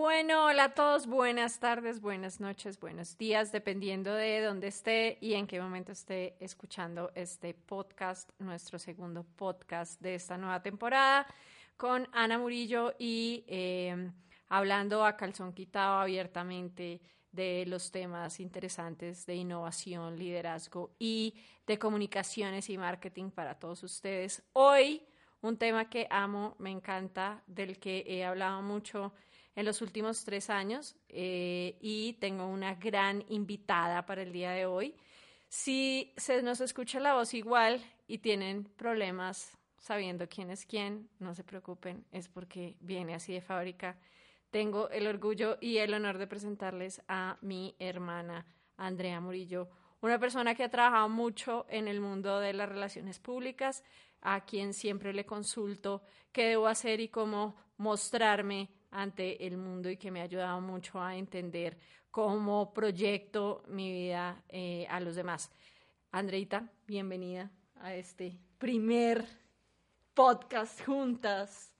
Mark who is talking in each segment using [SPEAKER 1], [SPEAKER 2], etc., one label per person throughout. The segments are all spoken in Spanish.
[SPEAKER 1] Bueno, hola a todos, buenas tardes, buenas noches, buenos días, dependiendo de dónde esté y en qué momento esté escuchando este podcast, nuestro segundo podcast de esta nueva temporada, con Ana Murillo y eh, hablando a calzón quitado abiertamente de los temas interesantes de innovación, liderazgo y de comunicaciones y marketing para todos ustedes. Hoy, un tema que amo, me encanta, del que he hablado mucho en los últimos tres años eh, y tengo una gran invitada para el día de hoy. Si se nos escucha la voz igual y tienen problemas sabiendo quién es quién, no se preocupen, es porque viene así de fábrica. Tengo el orgullo y el honor de presentarles a mi hermana Andrea Murillo, una persona que ha trabajado mucho en el mundo de las relaciones públicas, a quien siempre le consulto qué debo hacer y cómo mostrarme ante el mundo y que me ha ayudado mucho a entender cómo proyecto mi vida eh, a los demás. Andreita, bienvenida a este primer podcast juntas.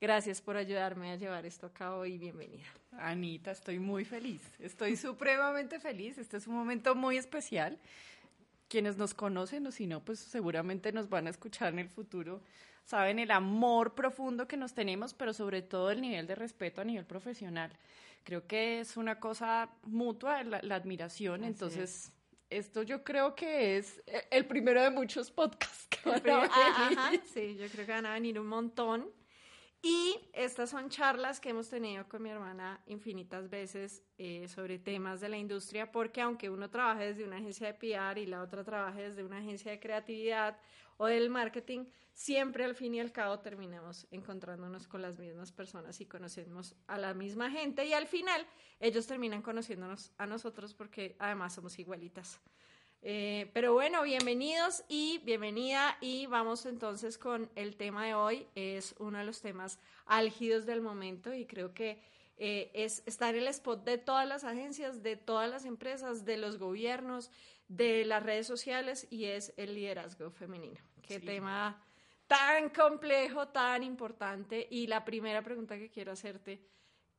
[SPEAKER 1] Gracias por ayudarme a llevar esto a cabo y bienvenida.
[SPEAKER 2] Anita, estoy muy feliz, estoy supremamente feliz. Este es un momento muy especial. Quienes nos conocen o si no, pues seguramente nos van a escuchar en el futuro saben el amor profundo que nos tenemos, pero sobre todo el nivel de respeto a nivel profesional. Creo que es una cosa mutua, la, admiración, entonces... Esto yo creo que es el primero de muchos podcasts que van
[SPEAKER 1] a venir. sí, yo creo que van a venir un montón. Y estas son charlas que hemos tenido con mi hermana infinitas veces eh, sobre temas de la industria, porque aunque uno trabaje desde una agencia de PR y la otra trabaje desde una agencia de creatividad o del marketing, siempre al fin y al cabo terminamos encontrándonos con las mismas personas y conocemos a la misma gente y al final ellos terminan conociéndonos a nosotros porque además somos igualitas. Eh, pero bueno, bienvenidos y bienvenida y vamos entonces con el tema de hoy. Es uno de los temas álgidos del momento y creo que eh, es, está en el spot de todas las agencias, de todas las empresas, de los gobiernos, de las redes sociales y es el liderazgo femenino. Qué tema tan complejo, tan importante. Y la primera pregunta que quiero hacerte,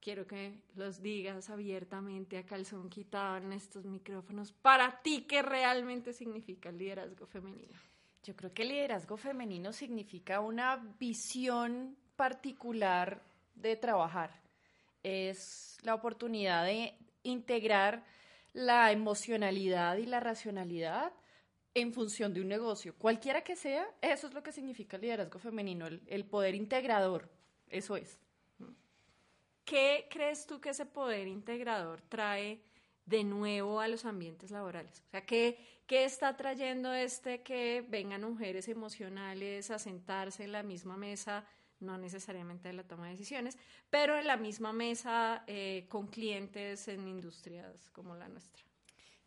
[SPEAKER 1] quiero que los digas abiertamente a calzón quitado en estos micrófonos. Para ti, ¿qué realmente significa el liderazgo femenino?
[SPEAKER 2] Yo creo que el liderazgo femenino significa una visión particular de trabajar. Es la oportunidad de integrar la emocionalidad y la racionalidad en función de un negocio, cualquiera que sea, eso es lo que significa el liderazgo femenino, el, poder integrador, eso es.
[SPEAKER 1] ¿Qué crees tú que ese poder integrador trae de nuevo a los ambientes laborales? O sea, ¿qué, ¿qué, está trayendo este que vengan mujeres emocionales a sentarse en la misma mesa, no necesariamente de la toma de decisiones, pero en la misma mesa eh, con clientes en industrias como la nuestra?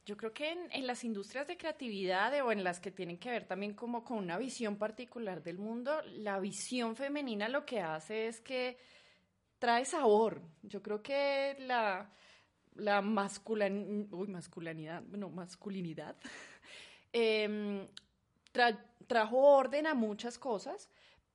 [SPEAKER 2] Yo creo que en, las industrias de creatividad o en las que tienen que ver también como con una visión particular del mundo, la visión femenina lo que hace es que trae sabor. Yo creo que la, la masculinidad, no, masculinidad, em, trajo orden a muchas cosas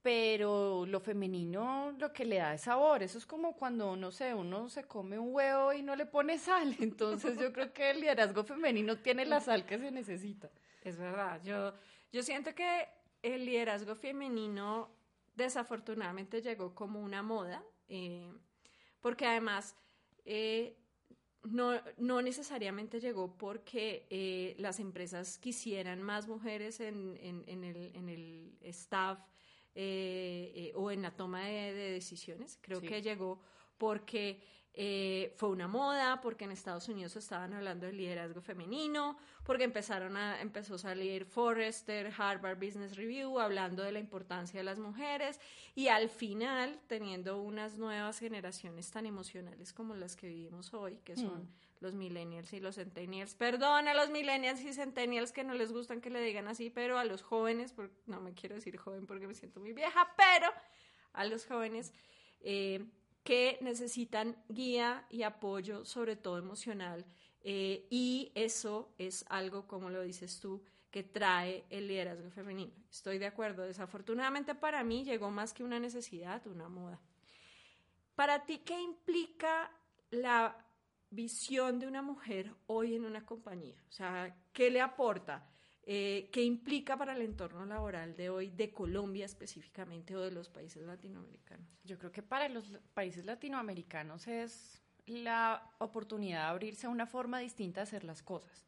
[SPEAKER 2] pero lo femenino lo que le da es sabor. Eso es como cuando, no sé, uno se come un huevo y no le pone sal. Entonces yo creo que el liderazgo femenino tiene la sal que se necesita.
[SPEAKER 1] Es verdad. Yo, yo siento que el liderazgo femenino desafortunadamente llegó como una moda, eh, porque además eh, no, no, necesariamente llegó porque eh, las empresas quisieran más mujeres en, en, el, en el staff o en la toma de, decisiones. Creo que llegó porque eh, fue una moda, porque en Estados Unidos estaban hablando del liderazgo femenino, porque empezaron a, empezó a salir Forrester, Harvard Business Review, hablando de la importancia de las mujeres, y al final, teniendo unas nuevas generaciones tan emocionales como las que vivimos hoy, que son... Mm. los millennials y los centennials. Perdón a los millennials y centennials que no les gustan que le digan así, pero a los jóvenes, porque, no me quiero decir joven porque me siento muy vieja, pero a los jóvenes eh, que necesitan guía y apoyo, sobre todo emocional. Eh, y eso es algo, como lo dices tú, que trae el liderazgo femenino. Estoy de acuerdo. Desafortunadamente para mí llegó más que una necesidad, una moda. Para ti, ¿qué implica la visión de una mujer hoy en una compañía? O sea, ¿qué le aporta? Eh, ¿Qué implica para el entorno laboral de hoy, de Colombia específicamente o de los países latinoamericanos?
[SPEAKER 2] Yo creo que para los países latinoamericanos es la oportunidad de abrirse a una forma distinta de hacer las cosas.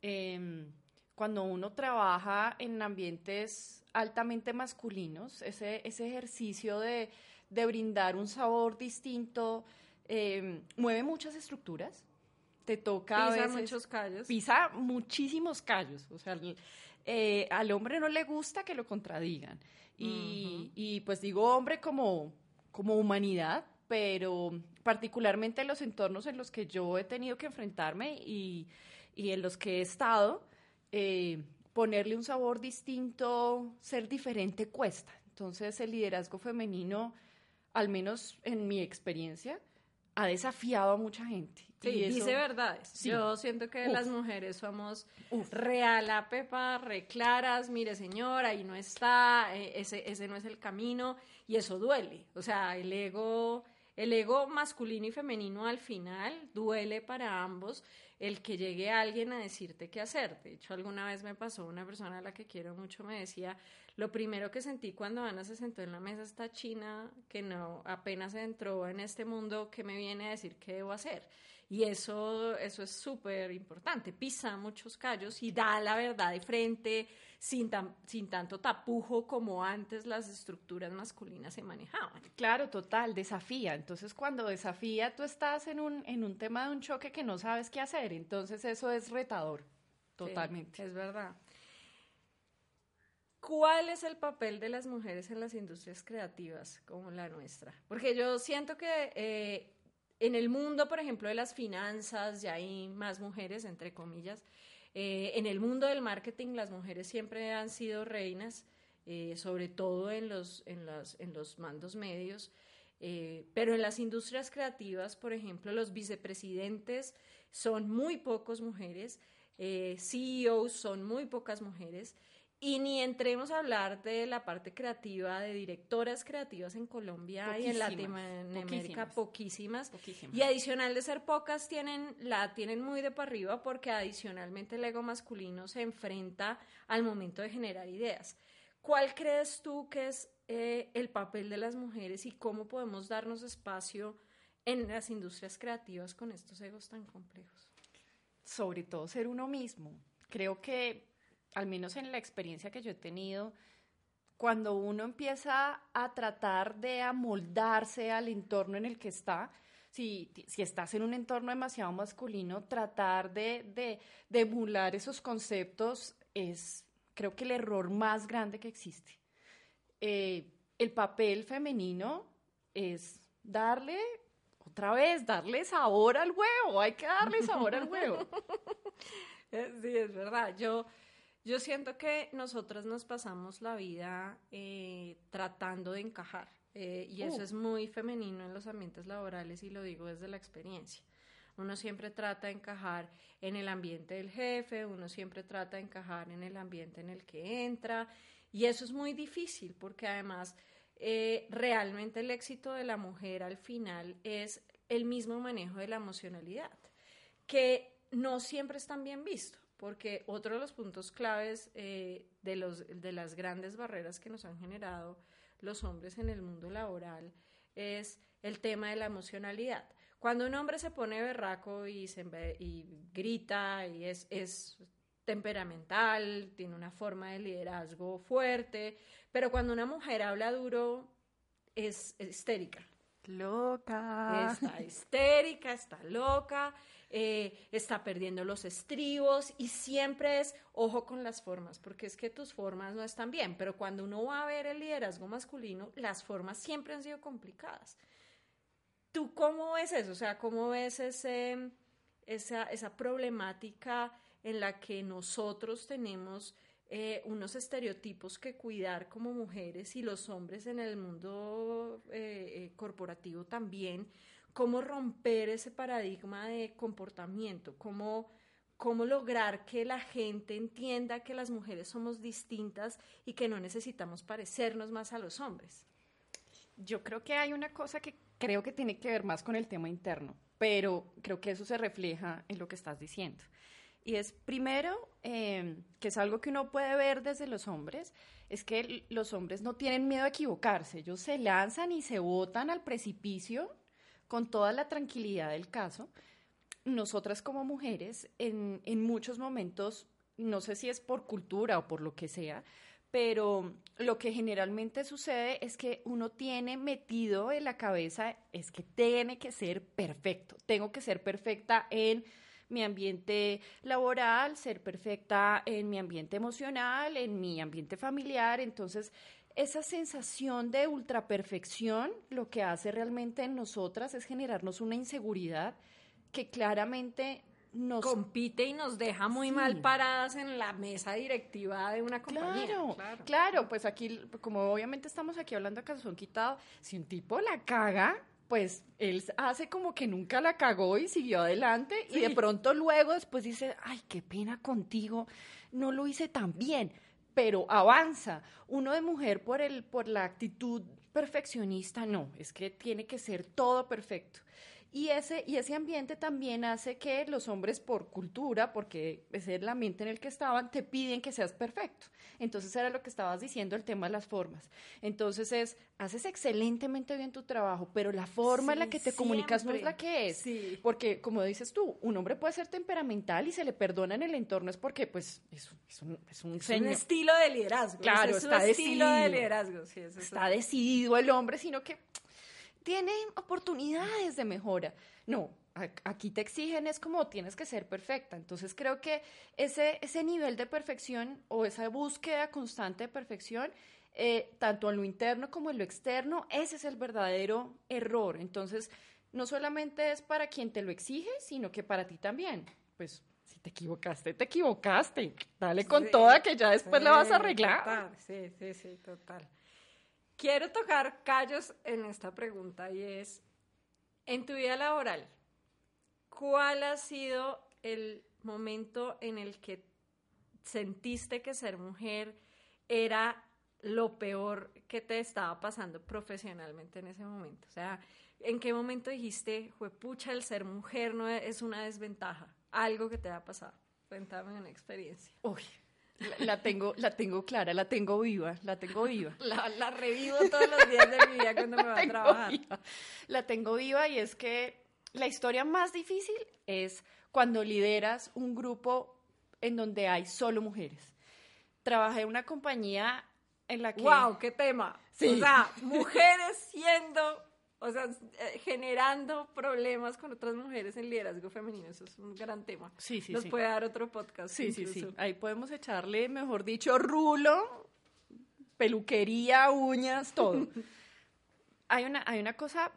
[SPEAKER 2] Em, cuando uno trabaja en ambientes altamente masculinos, ese, ese ejercicio de, de, brindar un sabor distinto em, mueve muchas estructuras te toca
[SPEAKER 1] pisa muchos callos.
[SPEAKER 2] Pisa muchísimos callos. O sea, eh, al hombre no le gusta que lo contradigan. Y, pues digo hombre como, como humanidad, pero particularmente en los entornos en los que yo he tenido que enfrentarme y, en los que he estado, eh, ponerle un sabor distinto, ser diferente cuesta. Entonces el liderazgo femenino, al menos en mi experiencia, ha desafiado a mucha gente.
[SPEAKER 1] Sí, dice verdades. Yo siento que las mujeres somos real a pepa, reclaras, mire señor, ahí no está, eh, ese, ese no es el camino, y eso duele. O sea, el ego, el ego masculino y femenino al final duele para ambos el que llegue alguien a decirte qué hacer. De hecho, alguna vez me pasó una persona a la que quiero mucho, me decía, lo primero que sentí cuando Ana se sentó en la mesa esta china, que no apenas entró en este mundo, que me viene a decir qué debo hacer. Y eso, eso es súper importante, pisa muchos callos y da la verdad de frente sin, sin tanto tapujo como antes las estructuras masculinas se manejaban.
[SPEAKER 2] Claro, total, desafía. Entonces cuando desafía tú estás en un, en un tema de un choque que no sabes qué hacer, entonces eso es retador, totalmente.
[SPEAKER 1] es verdad. ¿Cuál es el papel de las mujeres en las industrias creativas como la nuestra? Porque yo siento que eh, en el mundo, por ejemplo, de las finanzas ya hay más mujeres, entre comillas. Eh, en el mundo del marketing las mujeres siempre han sido reinas, eh, sobre todo en los, en, en los mandos medios. pero en las industrias creativas, por ejemplo, los vicepresidentes son muy pocos mujeres, CEOs son muy pocas mujeres. Y ni entremos a hablar de la parte creativa, de directoras creativas en Colombia y en Latinoamérica, poquísimas. Y adicional de ser pocas, tienen, la tienen muy de para arriba porque adicionalmente el ego masculino se enfrenta al momento de generar ideas. ¿Cuál crees tú que es eh, el papel de las mujeres y cómo podemos darnos espacio en las industrias creativas con estos egos tan complejos?
[SPEAKER 2] Sobre todo ser uno mismo. Creo que al menos en la experiencia que yo he tenido, cuando uno empieza a tratar de amoldarse al entorno en el que está, si, si estás en un entorno demasiado masculino, tratar de, de, de, emular esos conceptos es, creo que el error más grande que existe. Eh, el papel femenino es darle, otra vez, darle sabor al huevo, hay que darle sabor al huevo.
[SPEAKER 1] Sí, es verdad. Yo yo siento que nosotras nos pasamos la vida eh, tratando de encajar eh, y eso uh. es muy femenino en los ambientes laborales y lo digo desde la experiencia. Uno siempre trata de encajar en el ambiente del jefe, uno siempre trata de encajar en el ambiente en el que entra y eso es muy difícil porque además eh, realmente el éxito de la mujer al final es el mismo manejo de la emocionalidad, que no siempre es tan bien visto porque otro de los puntos claves eh, de, los, de las grandes barreras que nos han generado los hombres en el mundo laboral es el tema de la emocionalidad. Cuando un hombre se pone berraco y, se, y grita y es, es temperamental, tiene una forma de liderazgo fuerte, pero cuando una mujer habla duro es, histérica.
[SPEAKER 2] Loca.
[SPEAKER 1] Está histérica, está loca, eh, está perdiendo los estribos y siempre es ojo con las formas, porque es que tus formas no están bien, pero cuando uno va a ver el liderazgo masculino, las formas siempre han sido complicadas. ¿Tú cómo ves eso? O sea, ¿cómo ves ese, esa, esa problemática en la que nosotros tenemos eh, unos estereotipos que cuidar como mujeres y los hombres en el mundo eh, eh, corporativo también, cómo romper ese paradigma de comportamiento, cómo, cómo lograr que la gente entienda que las mujeres somos distintas y que no necesitamos parecernos más a los hombres.
[SPEAKER 2] Yo creo que hay una cosa que creo que tiene que ver más con el tema interno, pero creo que eso se refleja en lo que estás diciendo. Y es primero, em, que es algo que uno puede ver desde los hombres, es que los hombres no tienen miedo a equivocarse, ellos se lanzan y se botan al precipicio con toda la tranquilidad del caso. Nosotras como mujeres, en, en muchos momentos, no sé si es por cultura o por lo que sea, pero lo que generalmente sucede es que uno tiene metido en la cabeza es que tiene que ser perfecto, tengo que ser perfecta en mi ambiente laboral, ser perfecta en mi ambiente emocional, en mi ambiente familiar. Entonces, esa sensación de ultraperfección lo que hace realmente en nosotras es generarnos una inseguridad que claramente nos
[SPEAKER 1] compite y nos deja muy mal paradas en la mesa directiva de una compañía.
[SPEAKER 2] Claro, claro, pues aquí, como obviamente estamos aquí hablando a calzón quitado, si un tipo la caga, pues él hace como que nunca la cagó y siguió adelante y de pronto luego después dice, ay, qué pena contigo, no lo hice tan bien, pero avanza. Uno de mujer por, el, por la actitud perfeccionista, no, es que tiene que ser todo perfecto. Y ese, y ese ambiente también hace que los hombres por cultura, porque es el ambiente en el que estaban, te piden que seas perfecto. Entonces era lo que estabas diciendo, el tema de las formas. Entonces es, haces excelentemente bien tu trabajo, pero la forma en la que te comunicas no es la que es. Porque, como dices tú, un hombre puede ser temperamental y se le perdona en el entorno, es porque, pues, es, un, es un,
[SPEAKER 1] estilo de liderazgo.
[SPEAKER 2] Claro,
[SPEAKER 1] es
[SPEAKER 2] está
[SPEAKER 1] estilo de liderazgo.
[SPEAKER 2] está decidido el hombre, sino que tiene oportunidades de mejora. No, aquí te exigen es como tienes que ser perfecta. Entonces creo que ese, ese nivel de perfección o esa búsqueda constante de perfección, eh, tanto en lo interno como en lo externo, ese es el verdadero error. Entonces, no solamente es para quien te lo exige, sino que para ti también. Pues si te equivocaste, te equivocaste. Dale con toda que ya después la vas a arreglar.
[SPEAKER 1] sí, sí, sí, total. Quiero tocar callos en esta pregunta y es, en tu vida laboral, ¿cuál ha sido el momento en el que sentiste que ser mujer era lo peor que te estaba pasando profesionalmente en ese momento? O sea, ¿en qué momento dijiste, pucha, el ser mujer no es una desventaja? Algo que te ha pasado. Cuéntame una experiencia.
[SPEAKER 2] Uy, la, tengo, la tengo clara, la tengo viva, la tengo viva.
[SPEAKER 1] La, revivo todos los días de mi vida cuando me va a trabajar.
[SPEAKER 2] La tengo viva y es que la historia más difícil es cuando lideras un grupo en donde hay solo mujeres. Trabajé en una compañía en la que...
[SPEAKER 1] ¡Wow! ¡Qué tema! Sí. O sea, mujeres siendo o sea, eh, generando problemas con otras mujeres en liderazgo femenino, eso es un gran tema.
[SPEAKER 2] Sí, sí,
[SPEAKER 1] Nos puede dar otro podcast.
[SPEAKER 2] Sí, sí, sí. Ahí podemos echarle, mejor dicho, rulo, peluquería, uñas, todo. hay, una, hay una cosa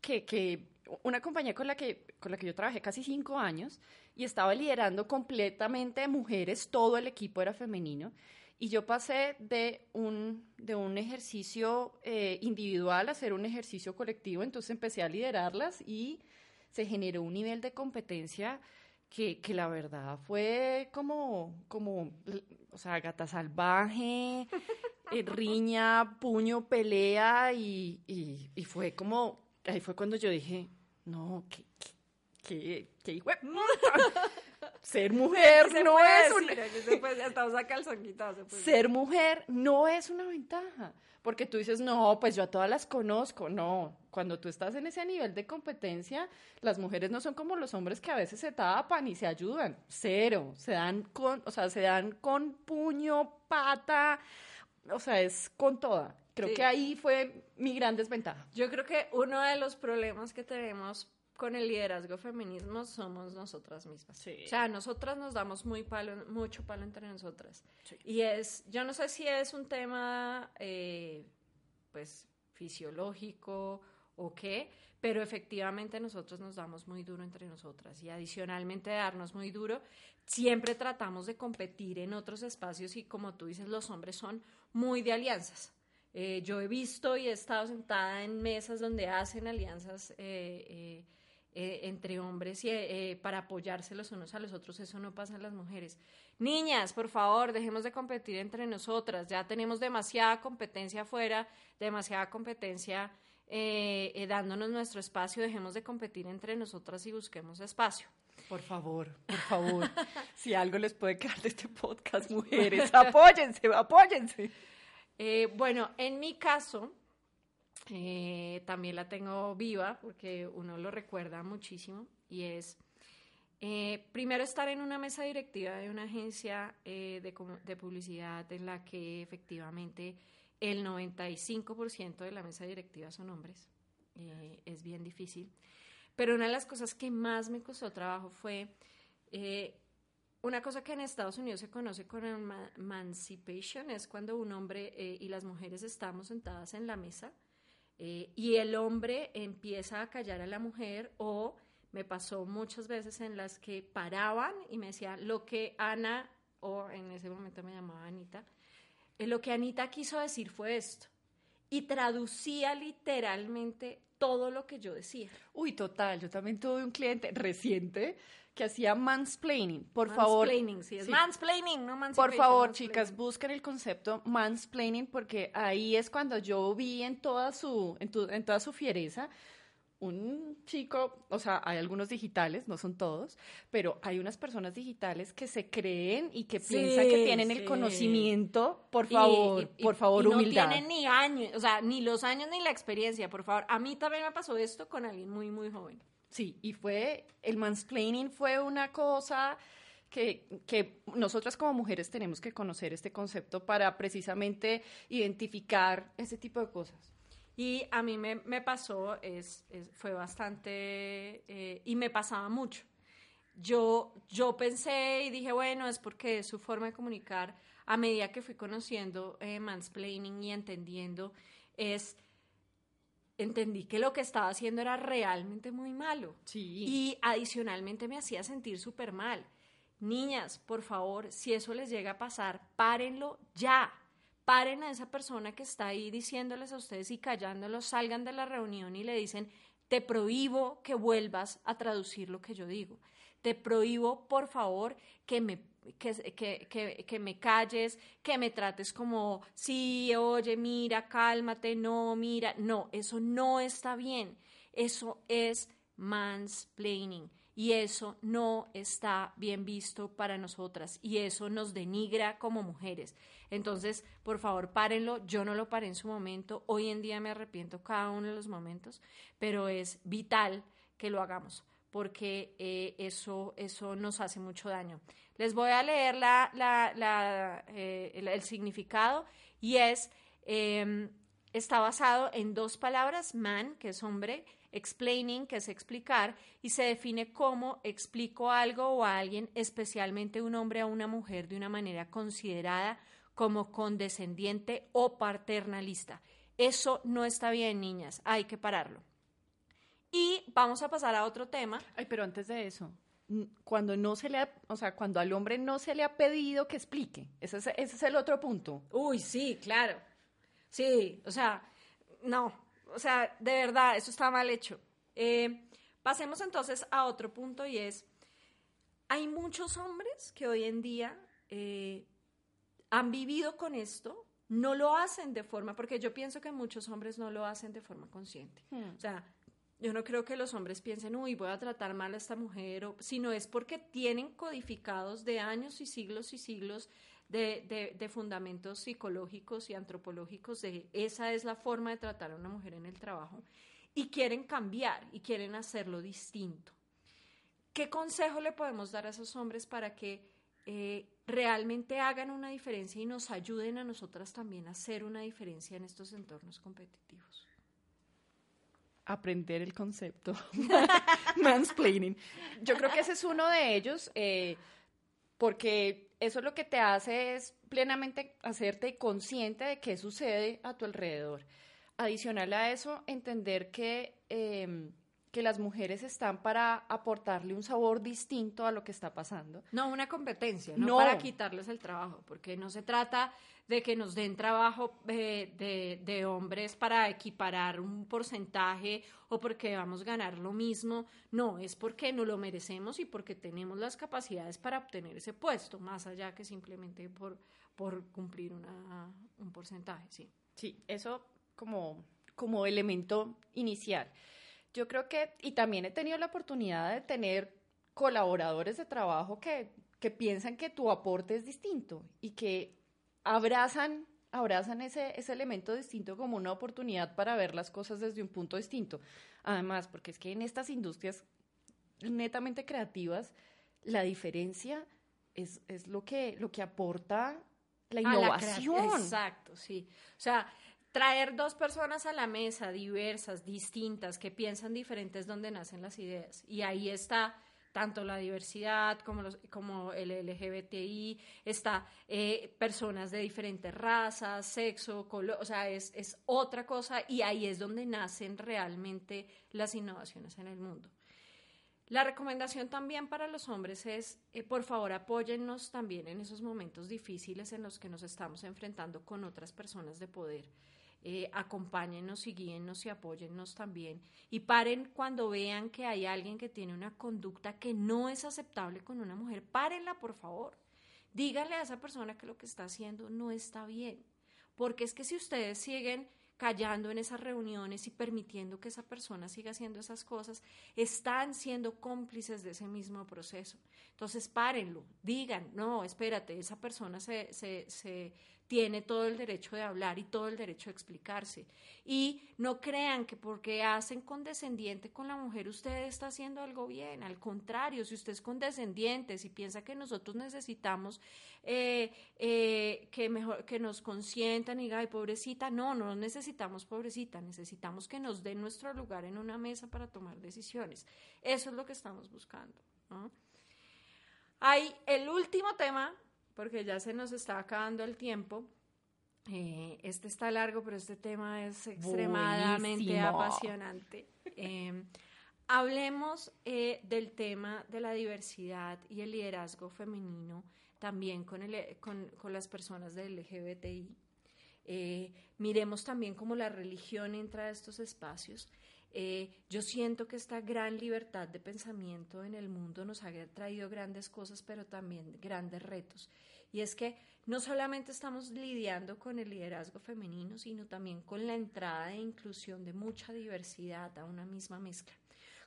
[SPEAKER 2] que, que, una compañía con la que, con la que yo trabajé casi cinco años y estaba liderando completamente mujeres, todo el equipo era femenino. Y yo pasé de un, de un ejercicio eh, individual a hacer un ejercicio colectivo, entonces empecé a liderarlas y se generó un nivel de competencia que, que la verdad fue como, como, o sea, gata salvaje, eh, riña, puño, pelea y, y, y, fue como, ahí fue cuando yo dije, no, qué, qué, qué, hijo ser mujer no es una... Ser mujer no es una ventaja, porque tú dices, no, pues yo a todas las conozco, no. Cuando tú estás en ese nivel de competencia, las mujeres no son como los hombres que a veces se tapan y se ayudan, cero, se dan con, o sea, se dan con puño, pata, o sea, es con toda. Creo
[SPEAKER 1] Sí.
[SPEAKER 2] que ahí fue mi gran desventaja.
[SPEAKER 1] Yo creo que uno de los problemas que tenemos con el liderazgo feminismo somos nosotras mismas.
[SPEAKER 2] Sí.
[SPEAKER 1] O sea, nosotras nos damos muy palo, mucho palo entre nosotras. Y es, yo no sé si es un tema, eh, pues, fisiológico o qué, pero efectivamente nosotros nos damos muy duro entre nosotras. Y adicionalmente de darnos muy duro, siempre tratamos de competir en otros espacios y como tú dices, los hombres son muy de alianzas. Eh, yo he visto y he estado sentada en mesas donde hacen alianzas eh, eh, entre hombres y, eh, eh, para apoyarse los unos a los otros. Eso no pasa en las mujeres. Niñas, por favor, dejemos de competir entre nosotras. Ya tenemos demasiada competencia afuera, demasiada competencia eh, dándonos nuestro espacio. Dejemos de competir entre nosotras y busquemos espacio.
[SPEAKER 2] Por favor, por favor. si algo les puede quedar de este podcast, mujeres, apóyense, apóyense.
[SPEAKER 1] Eh, bueno, en mi caso, eh, también la tengo viva porque uno lo recuerda muchísimo y es eh, primero estar en una mesa directiva de una agencia eh, de, de publicidad en la que efectivamente el 95% de la mesa directiva son hombres. Eh, es bien difícil. Pero una de las cosas que más me costó trabajo fue eh, una cosa que en Estados Unidos se conoce ema- emancipation, es cuando un hombre eh, y las mujeres estamos sentadas en la mesa eh, y el hombre empieza a callar a la mujer o me pasó muchas veces en las que paraban y me decían lo que Ana, o en ese momento me llamaba Anita, eh, lo que Anita quiso decir fue esto. Y traducía literalmente todo lo que yo decía.
[SPEAKER 2] Uy, total, yo también tuve un cliente reciente que hacía mansplaining. Por favor,
[SPEAKER 1] Mansplaining, sí, es
[SPEAKER 2] sí.
[SPEAKER 1] mansplaining, no
[SPEAKER 2] Por
[SPEAKER 1] mansplaining.
[SPEAKER 2] favor, chicas, busquen el concepto mansplaining porque ahí es cuando yo vi en toda su, en, tu- en toda su fiereza un chico, o sea, hay algunos digitales, no son todos, pero hay unas personas digitales que se creen y que
[SPEAKER 1] Sí,
[SPEAKER 2] piensan que tienen
[SPEAKER 1] sí.
[SPEAKER 2] el conocimiento. Por favor,
[SPEAKER 1] y- y-
[SPEAKER 2] por favor,
[SPEAKER 1] y no
[SPEAKER 2] humildad.
[SPEAKER 1] tienen ni años, o sea, ni los años ni la experiencia, por favor. A mí también me pasó esto con alguien muy, muy joven.
[SPEAKER 2] Sí, y fue, el mansplaining fue una cosa que, que nosotras como mujeres tenemos que conocer este concepto para precisamente identificar ese tipo de cosas.
[SPEAKER 1] Y a mí me, me pasó, es, es- fue bastante, eh, y me pasaba mucho. Yo, yo pensé y dije, bueno, es porque es su forma de comunicar. A medida que fui conociendo eh, mansplaining y entendiendo, es, entendí que lo que estaba haciendo era realmente muy malo.
[SPEAKER 2] Sí.
[SPEAKER 1] Y adicionalmente me hacía sentir súper mal. Niñas, por favor, si eso les llega a pasar, párenlo ya. Paren a esa persona que está ahí diciéndoles a ustedes y callándolos, salgan de la reunión y le dicen, te prohíbo que vuelvas a traducir lo que yo digo. Te prohíbo, por favor, que me, que, que, que, que me calles, que me trates como, sí, oye, mira, cálmate, no, mira. No, eso no está bien. Eso es mansplaining y eso no está bien visto para nosotras y eso nos denigra como mujeres. Entonces, por favor, párenlo. Yo no lo paré en su momento. Hoy en día me arrepiento cada uno de los momentos, pero es vital que lo hagamos porque eh, eso, eso nos hace mucho daño. Les voy a leer la, eh, el, significado y es, eh, está basado en dos palabras, man, que es hombre, explaining, que es explicar, y se define como explico algo o a alguien, especialmente un hombre a una mujer, de una manera considerada como condescendiente o paternalista. Eso no está bien, niñas, hay que pararlo. Y vamos a pasar a otro tema.
[SPEAKER 2] Ay, pero antes de eso, cuando no se le ha, o sea, cuando al hombre no se le ha pedido que explique, ese es, ese es el otro punto.
[SPEAKER 1] Uy, sí, claro. Sí, o sea, no, o sea, de verdad, eso está mal hecho. Eh, pasemos entonces a otro punto y es, hay muchos hombres que hoy en día eh, han vivido con esto, no lo hacen de forma, porque yo pienso que muchos hombres no lo hacen de forma consciente.
[SPEAKER 2] Hmm.
[SPEAKER 1] O sea, yo no creo que los hombres piensen, uy, voy a tratar mal a esta mujer, o, sino es porque tienen codificados de años y siglos y siglos de, de- fundamentos psicológicos y antropológicos de esa es la forma de tratar a una mujer en el trabajo y quieren cambiar y quieren hacerlo distinto. ¿Qué consejo le podemos dar a esos hombres para que eh, realmente hagan una diferencia y nos ayuden a nosotras también a hacer una diferencia en estos entornos competitivos.
[SPEAKER 2] Aprender el concepto. Mansplaining. Yo creo que ese es uno de ellos, eh, porque eso lo que te hace es plenamente hacerte consciente de qué sucede a tu alrededor. Adicional a eso, entender que em, que las mujeres están para aportarle un sabor distinto a lo que está pasando.
[SPEAKER 1] No una competencia, no, para quitarles el trabajo, porque no se trata de que nos den trabajo eh, de, de, hombres para equiparar un porcentaje o porque vamos a ganar lo mismo, no, es porque no lo merecemos y porque tenemos las capacidades para obtener ese puesto, más allá que simplemente por, por cumplir una, un porcentaje, sí.
[SPEAKER 2] Sí, eso como, como elemento inicial. Yo creo que, y también he tenido la oportunidad de tener colaboradores de trabajo que, que piensan que tu aporte es distinto y que abrazan, abrazan ese, ese elemento distinto como una oportunidad para ver las cosas desde un punto distinto. Además, porque es que en estas industrias netamente creativas, la diferencia es, es lo, que, lo que aporta la innovación.
[SPEAKER 1] exacto, sí. O sea, traer dos personas a la mesa diversas, distintas, que piensan diferentes donde nacen las ideas. Y ahí está tanto la diversidad como, los, como el LGBTI, está eh, personas de diferentes razas, sexo, color, o sea, es, otra cosa y ahí es donde nacen realmente las innovaciones en el mundo. La recomendación también para los hombres es, eh, por favor, apóyennos también en esos momentos difíciles en los que nos estamos enfrentando con otras personas de poder eh, y guíennos y apóyennos también. Y paren cuando vean que hay alguien que tiene una conducta que no es aceptable con una mujer, párenla por favor. Díganle a esa persona que lo que está haciendo no está bien. Porque es que si ustedes siguen callando en esas reuniones y permitiendo que esa persona siga haciendo esas cosas, están siendo cómplices de ese mismo proceso. Entonces, párenlo, digan, no, espérate, esa persona se tiene todo el derecho de hablar y todo el derecho de explicarse. Y no crean que porque hacen condescendiente con la mujer usted está haciendo algo bien. Al contrario, si usted es condescendiente, si piensa que nosotros necesitamos eh, eh, que, mejor, que nos consientan y diga, ay, pobrecita, no, no necesitamos pobrecita, necesitamos que nos den nuestro lugar en una mesa para tomar decisiones. Eso es lo que estamos buscando. Hay el último tema porque ya se nos está acabando el tiempo. Eh, este está largo, pero este tema es extremadamente apasionante. Em, hablemos eh, del tema de la diversidad y el liderazgo femenino también con, el, con, con las personas del LGBTI. Eh, miremos también cómo la religión entra a estos espacios. Yo siento que esta gran libertad de pensamiento en el mundo nos ha traído grandes cosas, pero también grandes retos. Y es que no solamente estamos lidiando con el liderazgo femenino, sino también con la entrada e inclusión de mucha diversidad a una misma mezcla.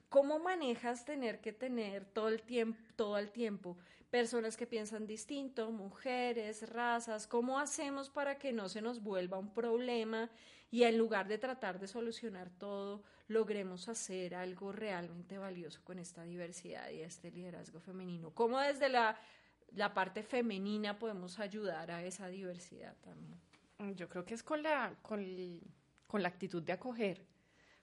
[SPEAKER 1] ¿Cómo manejas tener que tener todo el tiempo, todo el tiempo personas que piensan distinto, mujeres, razas? ¿Cómo hacemos para que no se nos vuelva un problema y en lugar de tratar de solucionar todo, logremos hacer algo realmente valioso con esta diversidad y este liderazgo femenino? ¿Cómo desde la la parte femenina podemos ayudar a esa diversidad también.
[SPEAKER 2] Yo creo que es con la, con, con la actitud de acoger.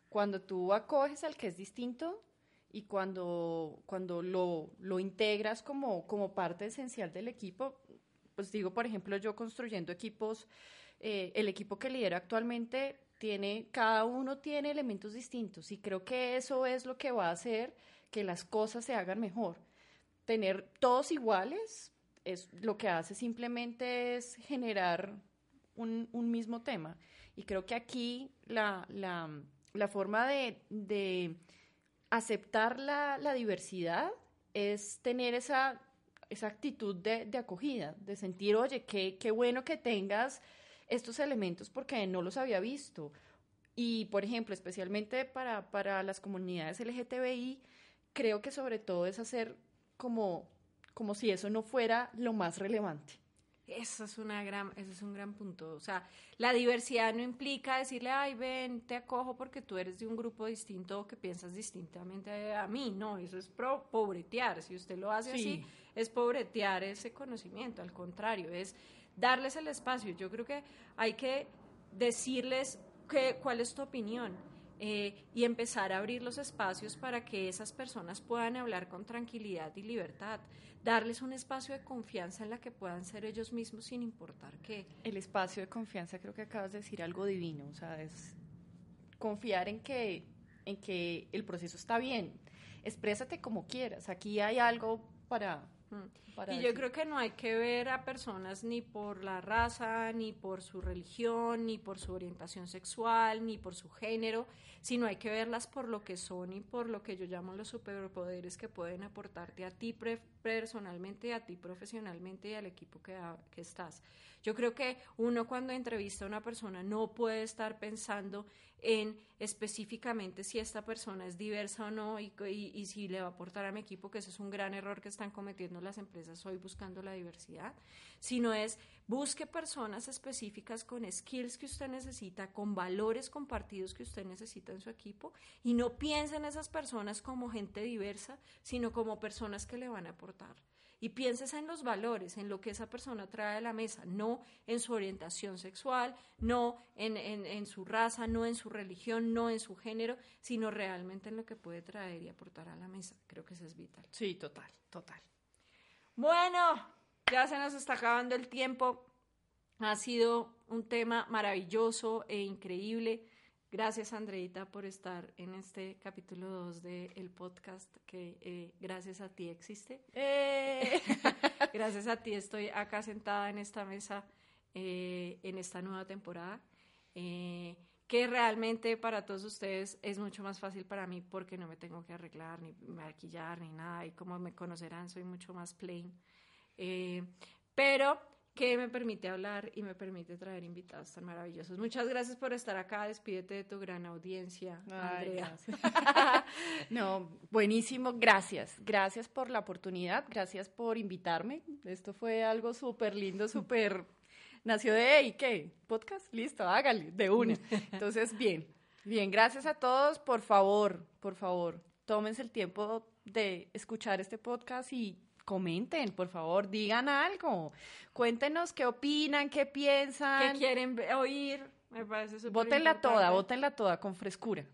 [SPEAKER 2] Cuando tú acoges al que es distinto y cuando, cuando lo, lo integras como, como parte esencial del equipo, pues digo, por ejemplo, yo construyendo equipos, eh, el equipo que lidero actualmente tiene, cada uno tiene elementos distintos y creo que eso es lo que va a hacer que las cosas se hagan mejor tener todos iguales es lo que hace simplemente es generar un, mismo tema. Y creo que aquí la, forma de, aceptar la, diversidad es tener esa, esa actitud de, acogida, de sentir, oye, qué, qué bueno que tengas estos elementos porque no los había visto. Y, por ejemplo, especialmente para, para las comunidades LGTBI, creo que sobre todo es hacer como, como si eso no fuera lo más relevante.
[SPEAKER 1] Eso es, una gran, eso es un gran punto. O sea, la diversidad no implica decirle, ay, ven, te acojo porque tú eres de un grupo distinto o que piensas distintamente a mí. No, eso es pobretear. Si usted lo hace así, es pobretear ese conocimiento. Al contrario, es darles el espacio. Yo creo que hay que decirles que, cuál es tu opinión eh, y empezar a abrir los espacios para que esas personas puedan hablar con tranquilidad y libertad, darles un espacio de confianza en la que puedan ser ellos mismos sin importar qué.
[SPEAKER 2] El espacio de confianza, creo que acabas de decir algo divino, o sea, es confiar en que, en que el proceso está bien, exprésate como quieras, aquí hay algo para
[SPEAKER 1] y yo creo que no hay que ver a personas ni por la raza, ni por su religión, ni por su orientación sexual, ni por su género, sino hay que verlas por lo que son y por lo que yo llamo los superpoderes que pueden aportarte a ti personalmente, a ti profesionalmente y al equipo que, que estás. Yo creo que uno cuando entrevista a una persona no puede estar pensando en específicamente si esta persona es diversa o no y, y, si le va a aportar a mi equipo, que ese es un gran error que están cometiendo las empresas hoy buscando la diversidad, sino es busque personas específicas con skills que usted necesita, con valores compartidos que usted necesita en su equipo y no piense en esas personas como gente diversa, sino como personas que le van a aportar y pienses en los valores, en lo que esa persona trae a la mesa, no en su orientación sexual, no en, en, su raza, no en su religión, no en su género, sino realmente en lo que puede traer y aportar a la mesa. Creo que eso es vital.
[SPEAKER 2] Sí, total, total.
[SPEAKER 1] Bueno, ya se nos está acabando el tiempo. Ha sido un tema maravilloso e increíble. Gracias, Andreita, por estar en este capítulo 2 del podcast que eh, gracias a ti existe. Eh. gracias a ti estoy acá sentada en esta mesa eh, en esta nueva temporada, que realmente para todos ustedes es mucho más fácil para mí porque no me tengo que arreglar, ni maquillar, ni nada, y como me conocerán, soy mucho más plain. Pero que me permite hablar y me permite traer invitados tan maravillosos. Muchas gracias por estar acá. Despídete de tu gran audiencia, Andrea.
[SPEAKER 2] no, buenísimo. Gracias. Gracias por la oportunidad. Gracias por invitarme. Esto fue algo súper lindo, súper... Nació de, ¿y qué? ¿Podcast? Listo, hágale, de una. Entonces, bien. Bien, gracias a todos. Por favor, por favor, tómense el tiempo de escuchar este podcast y comenten, por favor, digan algo. Cuéntenos qué opinan, qué piensan.
[SPEAKER 1] ¿Qué quieren oír? Me parece súper
[SPEAKER 2] Bótenla toda, bótenla toda con frescura.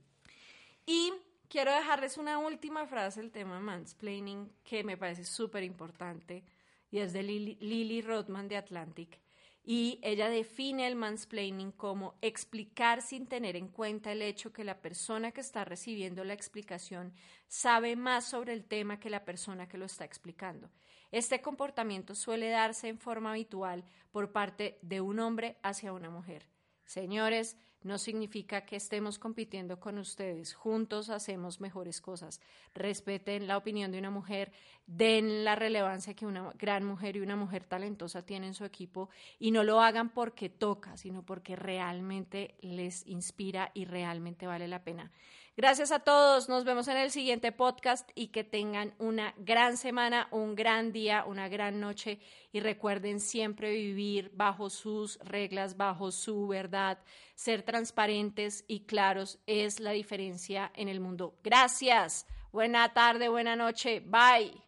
[SPEAKER 1] Y quiero dejarles una última frase del tema mansplaining que me parece súper importante y es de Lily, Lily Rodman de Atlantic y ella define el mansplaining como explicar sin tener en cuenta el hecho que la persona que está recibiendo la explicación sabe más sobre el tema que la persona que lo está explicando. Este comportamiento suele darse en forma habitual por parte de un hombre hacia una mujer. Señores, no significa que estemos compitiendo con ustedes. Juntos hacemos mejores cosas. Respeten la opinión de una mujer, den la relevancia que una gran mujer y una mujer talentosa tienen en su equipo y no lo hagan porque toca, sino porque realmente les inspira y realmente vale la pena. Gracias a todos, nos vemos en el siguiente podcast y que tengan una gran semana, un gran día, una gran noche. Y recuerden siempre vivir bajo sus reglas, bajo su verdad, ser transparentes y claros es la diferencia en el mundo. Gracias, buena tarde, buena noche, bye.